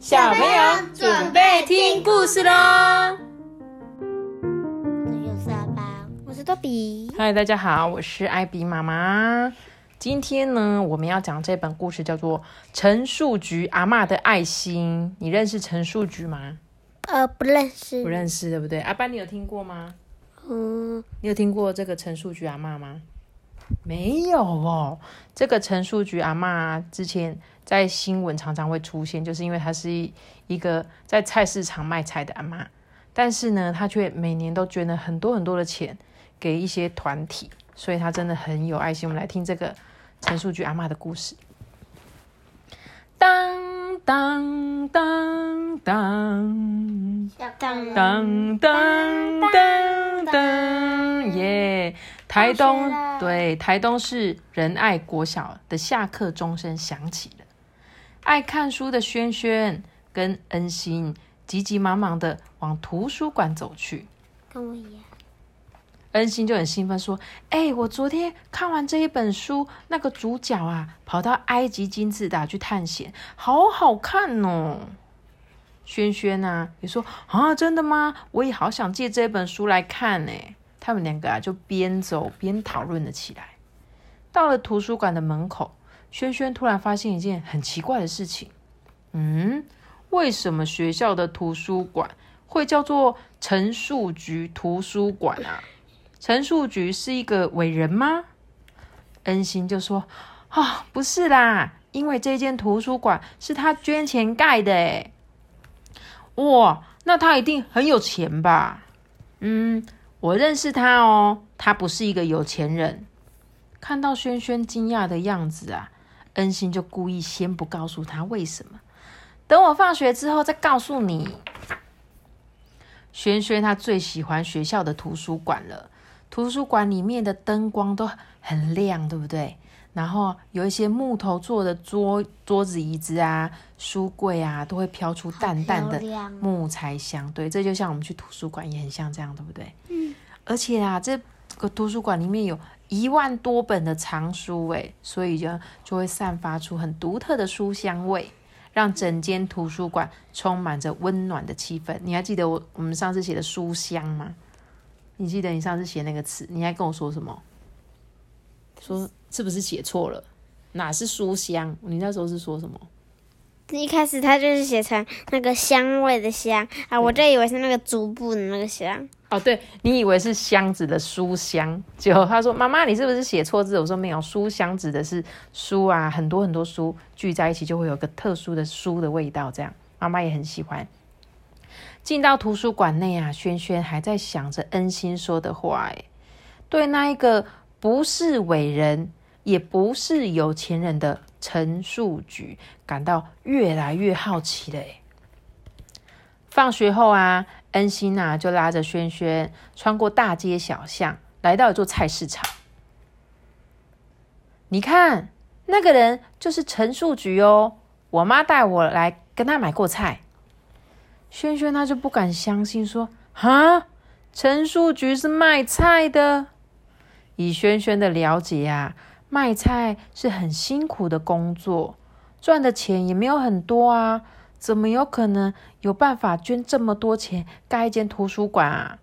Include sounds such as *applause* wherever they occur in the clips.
小朋友准备听故事喽！我是阿爸，我是多比。嗨，大家好，我是艾比妈妈。今天呢，我们要讲这本故事叫做《陈树菊阿嬷的爱心》。你认识陈树菊吗？呃，不认识。不认识，对不对？阿班，你有听过吗？嗯，你有听过这个陈树菊阿嬷吗？没有哦。这个陈树菊阿嬷之前在新闻常常会出现，就是因为她是一一个在菜市场卖菜的阿嬷，但是呢，她却每年都捐了很多很多的钱给一些团体，所以她真的很有爱心。我们来听这个陈树菊阿嬷的故事。当当当当。当当当当当耶！台东对台东市仁爱国小的下课钟声响起了，爱看书的轩轩跟恩心急急忙忙的往图书馆走去。跟我一样。恩心就很兴奋说：“哎、我昨天看完这一本书，那个主角啊，跑到埃及金字塔去探险，好好看哦。”轩轩啊，你说：“啊，真的吗？我也好想借这本书来看呢。”他们两个啊，就边走边讨论了起来。到了图书馆的门口，轩轩突然发现一件很奇怪的事情。嗯，为什么学校的图书馆会叫做陈树菊图书馆啊？陈树菊是一个伟人吗？恩心就说：“啊、不是啦，因为这间图书馆是他捐钱盖的诶。哇，那他一定很有钱吧？嗯，我认识他哦，他不是一个有钱人。看到轩轩惊讶的样子啊，恩心就故意先不告诉他为什么，等我放学之后再告诉你。轩轩他最喜欢学校的图书馆了，图书馆里面的灯光都很亮，对不对？然后有一些木头做的桌桌子、椅子啊、书柜啊，都会飘出淡淡的木材香。对，这就像我们去图书馆也很像这样，对不对？嗯。而且啊，这个图书馆里面有一万多本的藏书，诶，所以就就会散发出很独特的书香味，让整间图书馆充满着温暖的气氛。你还记得我我们上次写的书香吗？你记得你上次写那个词，你还跟我说什么？说是不是写错了？哪是书香？你那时候是说什么？一开始他就是写成那个香味的香啊，我就以为是那个足部的那个香。哦，对你以为是箱子的书香，结果他说：“妈妈，你是不是写错字？”我说：“没有，书香指的是书啊，很多很多书聚在一起，就会有个特殊的书的味道。这样，妈妈也很喜欢。”进到图书馆内啊，轩轩还在想着恩心说的话，哎，对那一个不是伟人，也不是有钱人的陈树菊感到越来越好奇了，放学后啊，恩心啊就拉着轩轩穿过大街小巷，来到一座菜市场。你看，那个人就是陈树菊哦，我妈带我来跟他买过菜。轩轩他就不敢相信，说：“哈，陈树菊是卖菜的。”以轩轩的了解啊，卖菜是很辛苦的工作，赚的钱也没有很多啊。怎么有可能有办法捐这么多钱盖一间图书馆啊？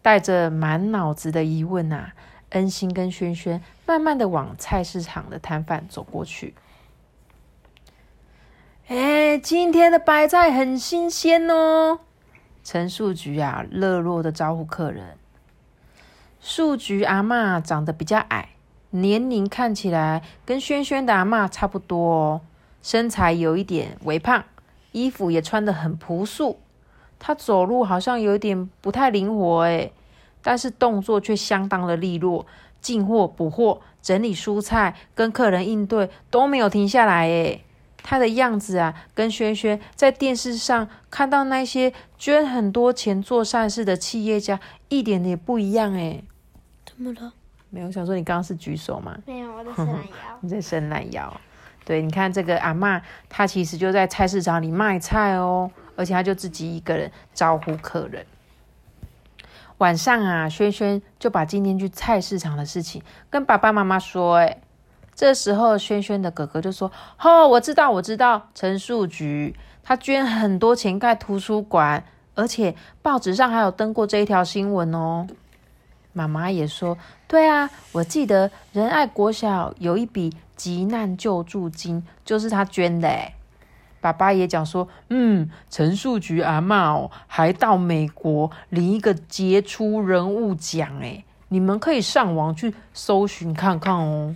带着满脑子的疑问啊，恩心跟轩轩慢慢的往菜市场的摊贩走过去。哎，今天的白菜很新鲜哦！陈树菊啊，热络的招呼客人。树菊阿嬷长得比较矮，年龄看起来跟轩轩的阿嬷差不多哦，身材有一点微胖。衣服也穿得很朴素，他走路好像有点不太灵活诶，但是动作却相当的利落，进货、补货、整理蔬菜，跟客人应对都没有停下来诶。他的样子啊，跟轩轩在电视上看到那些捐很多钱做善事的企业家一点也不一样诶。怎么了？没有想说你刚刚是举手吗？没有，我在伸懒 *laughs* 腰。你在伸懒腰。对，你看这个阿嬷，她其实就在菜市场里卖菜哦，而且她就自己一个人招呼客人。晚上啊，轩轩就把今天去菜市场的事情跟爸爸妈妈说。哎，这时候轩轩的哥哥就说：“哦，我知道，我知道，陈树菊他捐很多钱盖图书馆，而且报纸上还有登过这一条新闻哦。妈妈也说：“对啊，我记得仁爱国小有一笔急难救助金，就是他捐的。”，爸爸也讲说：“嗯，陈树菊阿妈哦，还到美国领一个杰出人物奖，哎，你们可以上网去搜寻看看哦。”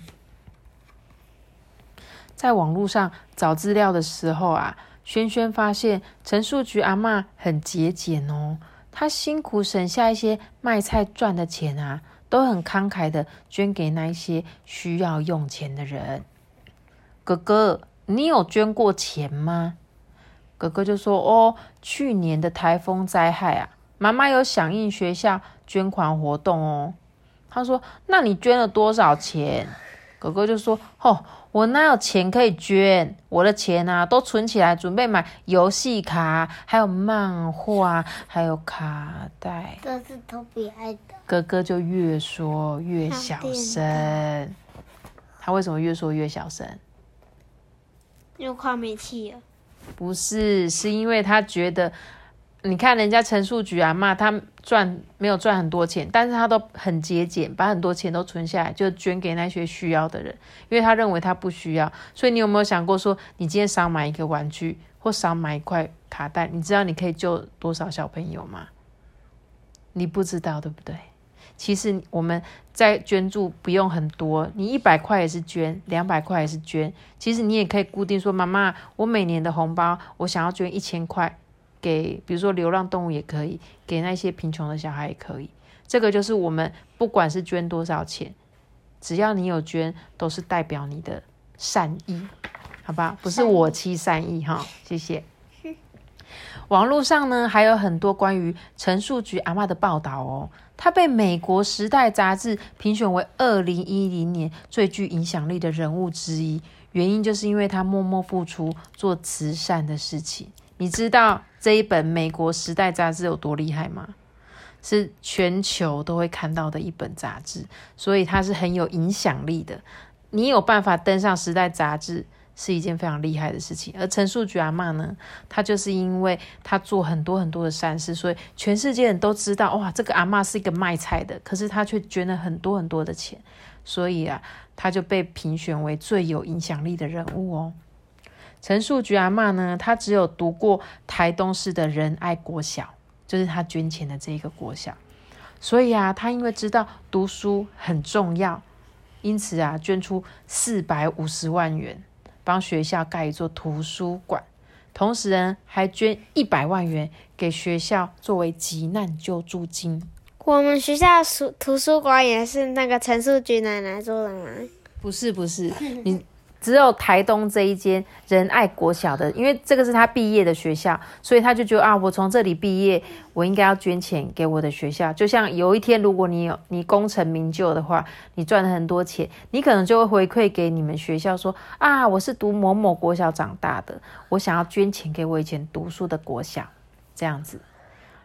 在网络上找资料的时候啊，轩轩发现陈树菊阿妈很节俭哦。他辛苦省下一些卖菜赚的钱啊，都很慷慨的捐给那一些需要用钱的人。哥哥，你有捐过钱吗？哥哥就说：“哦，去年的台风灾害啊，妈妈有响应学校捐款活动哦。”他说：“那你捐了多少钱？”哥哥就说：“哦。”我哪有钱可以捐？我的钱啊，都存起来，准备买游戏卡，还有漫画，还有卡带。这是托比爱的。哥哥就越说越小声。他为什么越说越小声？又快没气了。不是，是因为他觉得。你看人家陈树菊啊，骂他赚没有赚很多钱，但是他都很节俭，把很多钱都存下来，就捐给那些需要的人，因为他认为他不需要。所以你有没有想过，说你今天少买一个玩具，或少买一块卡带，你知道你可以救多少小朋友吗？你不知道对不对？其实我们在捐助不用很多，你一百块也是捐，两百块也是捐。其实你也可以固定说，妈妈，我每年的红包我想要捐一千块。给，比如说流浪动物也可以，给那些贫穷的小孩也可以。这个就是我们不管是捐多少钱，只要你有捐，都是代表你的善意，好吧？不是我欺善意哈，谢谢。网络上呢还有很多关于陈树菊阿妈的报道哦，她被美国《时代》杂志评选为二零一零年最具影响力的人物之一，原因就是因为她默默付出做慈善的事情。你知道这一本美国时代杂志有多厉害吗？是全球都会看到的一本杂志，所以它是很有影响力的。你有办法登上时代杂志是一件非常厉害的事情。而陈树菊阿妈呢，她就是因为她做很多很多的善事，所以全世界人都知道哇，这个阿妈是一个卖菜的，可是她却捐了很多很多的钱，所以啊，她就被评选为最有影响力的人物哦。陈树菊阿妈呢？她只有读过台东市的仁爱国小，就是她捐钱的这一个国小。所以啊，她因为知道读书很重要，因此啊，捐出四百五十万元帮学校盖一座图书馆，同时呢，还捐一百万元给学校作为急难救助金。我们学校书图书馆也是那个陈树菊奶奶做的吗？不是，不是你。只有台东这一间仁爱国小的，因为这个是他毕业的学校，所以他就觉得啊，我从这里毕业，我应该要捐钱给我的学校。就像有一天，如果你有你功成名就的话，你赚了很多钱，你可能就会回馈给你们学校说啊，我是读某某国小长大的，我想要捐钱给我以前读书的国小这样子。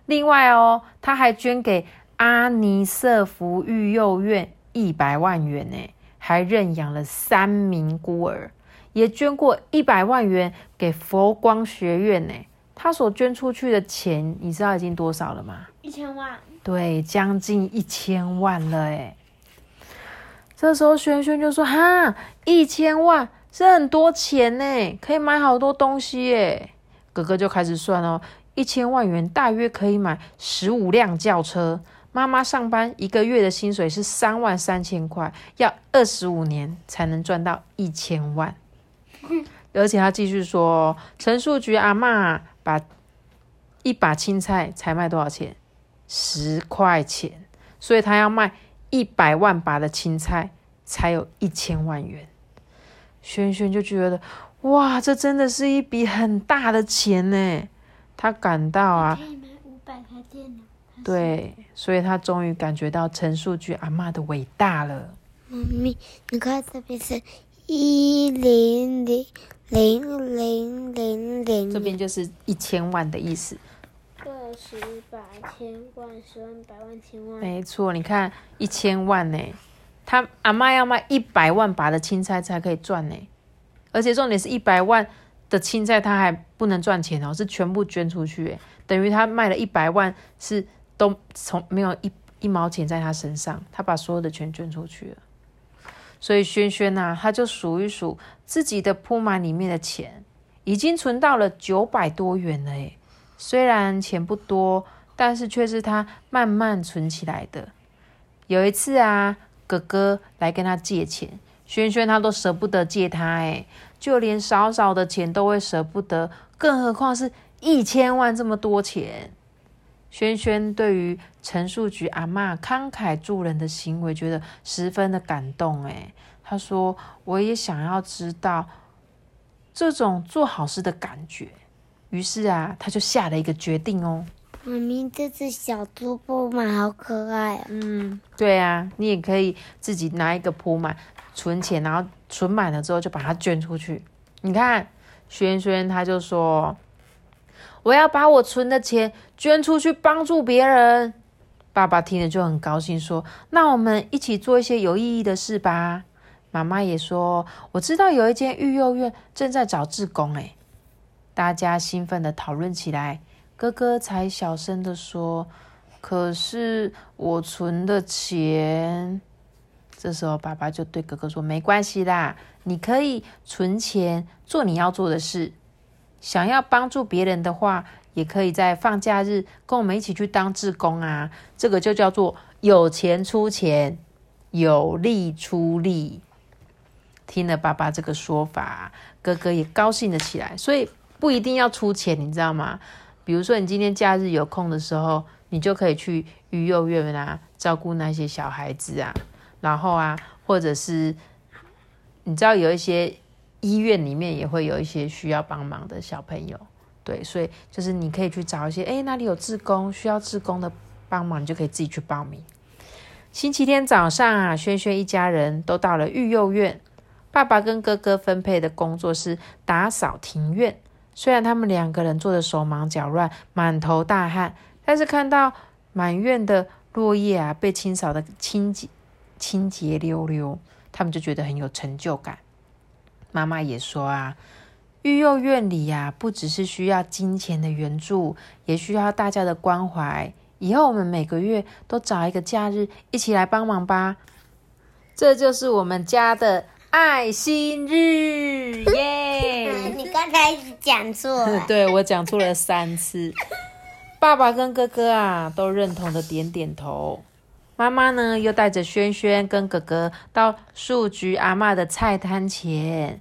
另外哦，他还捐给阿尼瑟福育幼院一百万元呢。还认养了三名孤儿，也捐过一百万元给佛光学院呢。他所捐出去的钱，你知道已经多少了吗？一千万。对，将近一千万了哎。这时候轩轩就说：“哈，一千万是很多钱呢，可以买好多东西耶。”哥哥就开始算哦，一千万元大约可以买十五辆轿车。妈妈上班一个月的薪水是三万三千块，要二十五年才能赚到一千万。而且他继续说，陈树菊阿妈把一把青菜才卖多少钱？十块钱，所以他要卖一百万把的青菜才有一千万元。轩轩就觉得，哇，这真的是一笔很大的钱呢。他感到啊，可以买五百台电脑。对，所以他终于感觉到陈述句阿妈的伟大了。妈咪，你看这边是一零零零零零零，这边就是一千万的意思。个十百千万十万百万千万。没错，你看一千万呢，他阿妈要卖一百万把的青菜才可以赚呢，而且重点是一百万的青菜他还不能赚钱哦，是全部捐出去，等于他卖了一百万，是都从没有一一毛钱在他身上，他把所有的钱捐出去了。所以轩轩呐，他就数一数自己的铺满里面的钱，已经存到了九百多元了诶。虽然钱不多，但是却是他慢慢存起来的。有一次啊，哥哥来跟他借钱，轩轩他都舍不得借他诶，就连少少的钱都会舍不得，更何况是一千万这么多钱。轩轩对于陈树菊阿妈慷慨助人的行为，觉得十分的感动。诶，他说：“我也想要知道这种做好事的感觉。”于是啊，他就下了一个决定哦。妈咪，这只小猪铺满好可爱啊！嗯，对啊，你也可以自己拿一个铺满，存钱，然后存满了之后就把它捐出去。你看，轩轩他就说。我要把我存的钱捐出去帮助别人。爸爸听了就很高兴，说：“那我们一起做一些有意义的事吧。”妈妈也说：“我知道有一间育幼院正在找志工。”诶大家兴奋的讨论起来。哥哥才小声的说：“可是我存的钱。”这时候爸爸就对哥哥说：“没关系啦，你可以存钱做你要做的事。”想要帮助别人的话，也可以在放假日跟我们一起去当志工啊！这个就叫做有钱出钱，有力出力。听了爸爸这个说法，哥哥也高兴了起来。所以不一定要出钱，你知道吗？比如说你今天假日有空的时候，你就可以去育幼院啊，照顾那些小孩子啊。然后啊，或者是你知道有一些。医院里面也会有一些需要帮忙的小朋友，对，所以就是你可以去找一些，哎，哪里有志工需要志工的帮忙，你就可以自己去报名。星期天早上啊，轩轩一家人都到了育幼院，爸爸跟哥哥分配的工作是打扫庭院。虽然他们两个人做的手忙脚乱、满头大汗，但是看到满院的落叶啊被清扫的清洁清洁溜溜，他们就觉得很有成就感。妈妈也说啊，育幼院里呀，不只是需要金钱的援助，也需要大家的关怀。以后我们每个月都找一个假日一起来帮忙吧。这就是我们家的爱心日耶！*laughs* 你刚才讲错了，对我讲错了三次。爸爸跟哥哥啊，都认同的点点头。妈妈呢，又带着轩轩跟哥哥到树菊阿妈的菜摊前，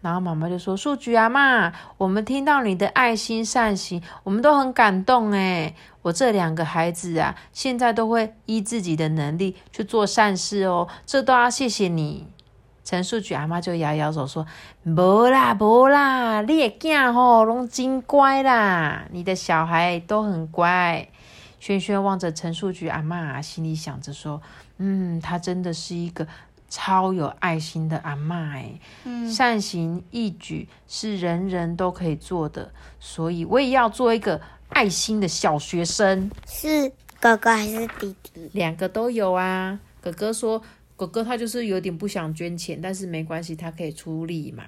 然后妈妈就说：“树菊阿妈，我们听到你的爱心善行，我们都很感动诶我这两个孩子啊，现在都会依自己的能力去做善事哦，这都要谢谢你。”陈树菊阿妈就摇摇手说：“无啦，无啦，你的囝吼拢真乖啦，你的小孩都很乖。”轩轩望着陈树菊阿妈，心里想着说：“嗯，她真的是一个超有爱心的阿妈哎，善行义举是人人都可以做的，所以我也要做一个爱心的小学生。”是哥哥还是弟弟？两个都有啊。哥哥说：“哥哥他就是有点不想捐钱，但是没关系，他可以出力嘛。”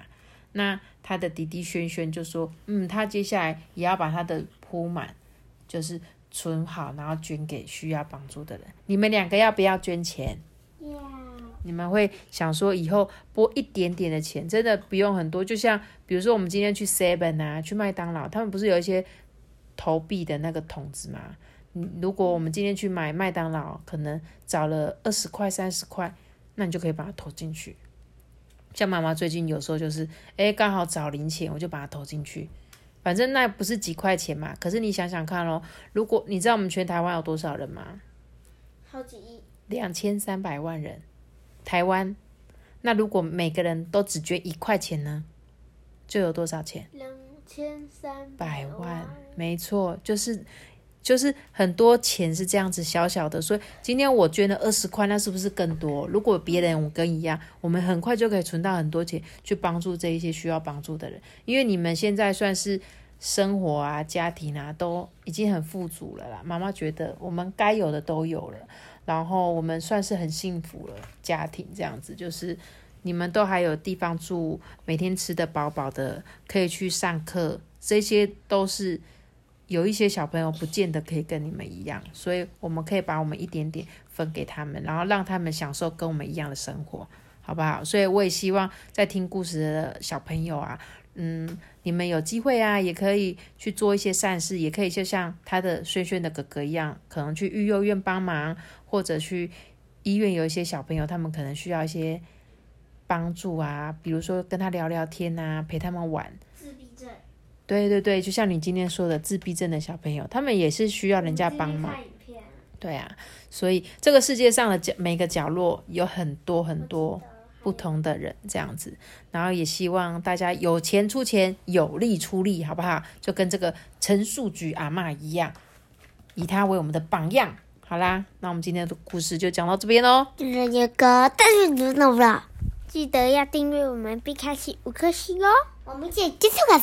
那他的弟弟轩轩就说：“嗯，他接下来也要把他的铺满，就是。”存好，然后捐给需要帮助的人。你们两个要不要捐钱？你们会想说以后拨一点点的钱，真的不用很多。就像比如说我们今天去 Seven 啊，去麦当劳，他们不是有一些投币的那个筒子吗？如果我们今天去买麦当劳，可能找了二十块、三十块，那你就可以把它投进去。像妈妈最近有时候就是，哎，刚好找零钱，我就把它投进去。反正那不是几块钱嘛，可是你想想看咯，如果你知道我们全台湾有多少人吗？好几亿，两千三百万人，台湾。那如果每个人都只捐一块钱呢，就有多少钱？两千三百万，没错，就是。就是很多钱是这样子小小的，所以今天我捐了二十块，那是不是更多？如果别人我跟一样，我们很快就可以存到很多钱，去帮助这一些需要帮助的人。因为你们现在算是生活啊、家庭啊都已经很富足了啦。妈妈觉得我们该有的都有了，然后我们算是很幸福了，家庭这样子就是你们都还有地方住，每天吃得饱饱的，可以去上课，这些都是有一些小朋友不见得可以跟你们一样，所以我们可以把我们一点点分给他们，然后让他们享受跟我们一样的生活，好不好？所以我也希望在听故事的小朋友啊，嗯，你们有机会啊，也可以去做一些善事，也可以就像他的轩轩的哥哥一样，可能去育幼院帮忙，或者去医院有一些小朋友，他们可能需要一些帮助啊，比如说跟他聊聊天啊，陪他们玩。对对对，就像你今天说的，自闭症的小朋友，他们也是需要人家帮忙。对啊，所以这个世界上的角每个角落有很多很多不同的人，这样子，然后也希望大家有钱出钱，有力出力，好不好？就跟这个陈树菊阿嬷一样，以她为我们的榜样。好啦，那我们今天的故事就讲到这边喽。就是有个但是你懂不了，记得要订阅我们必开启五颗星哦。我们一起结束了，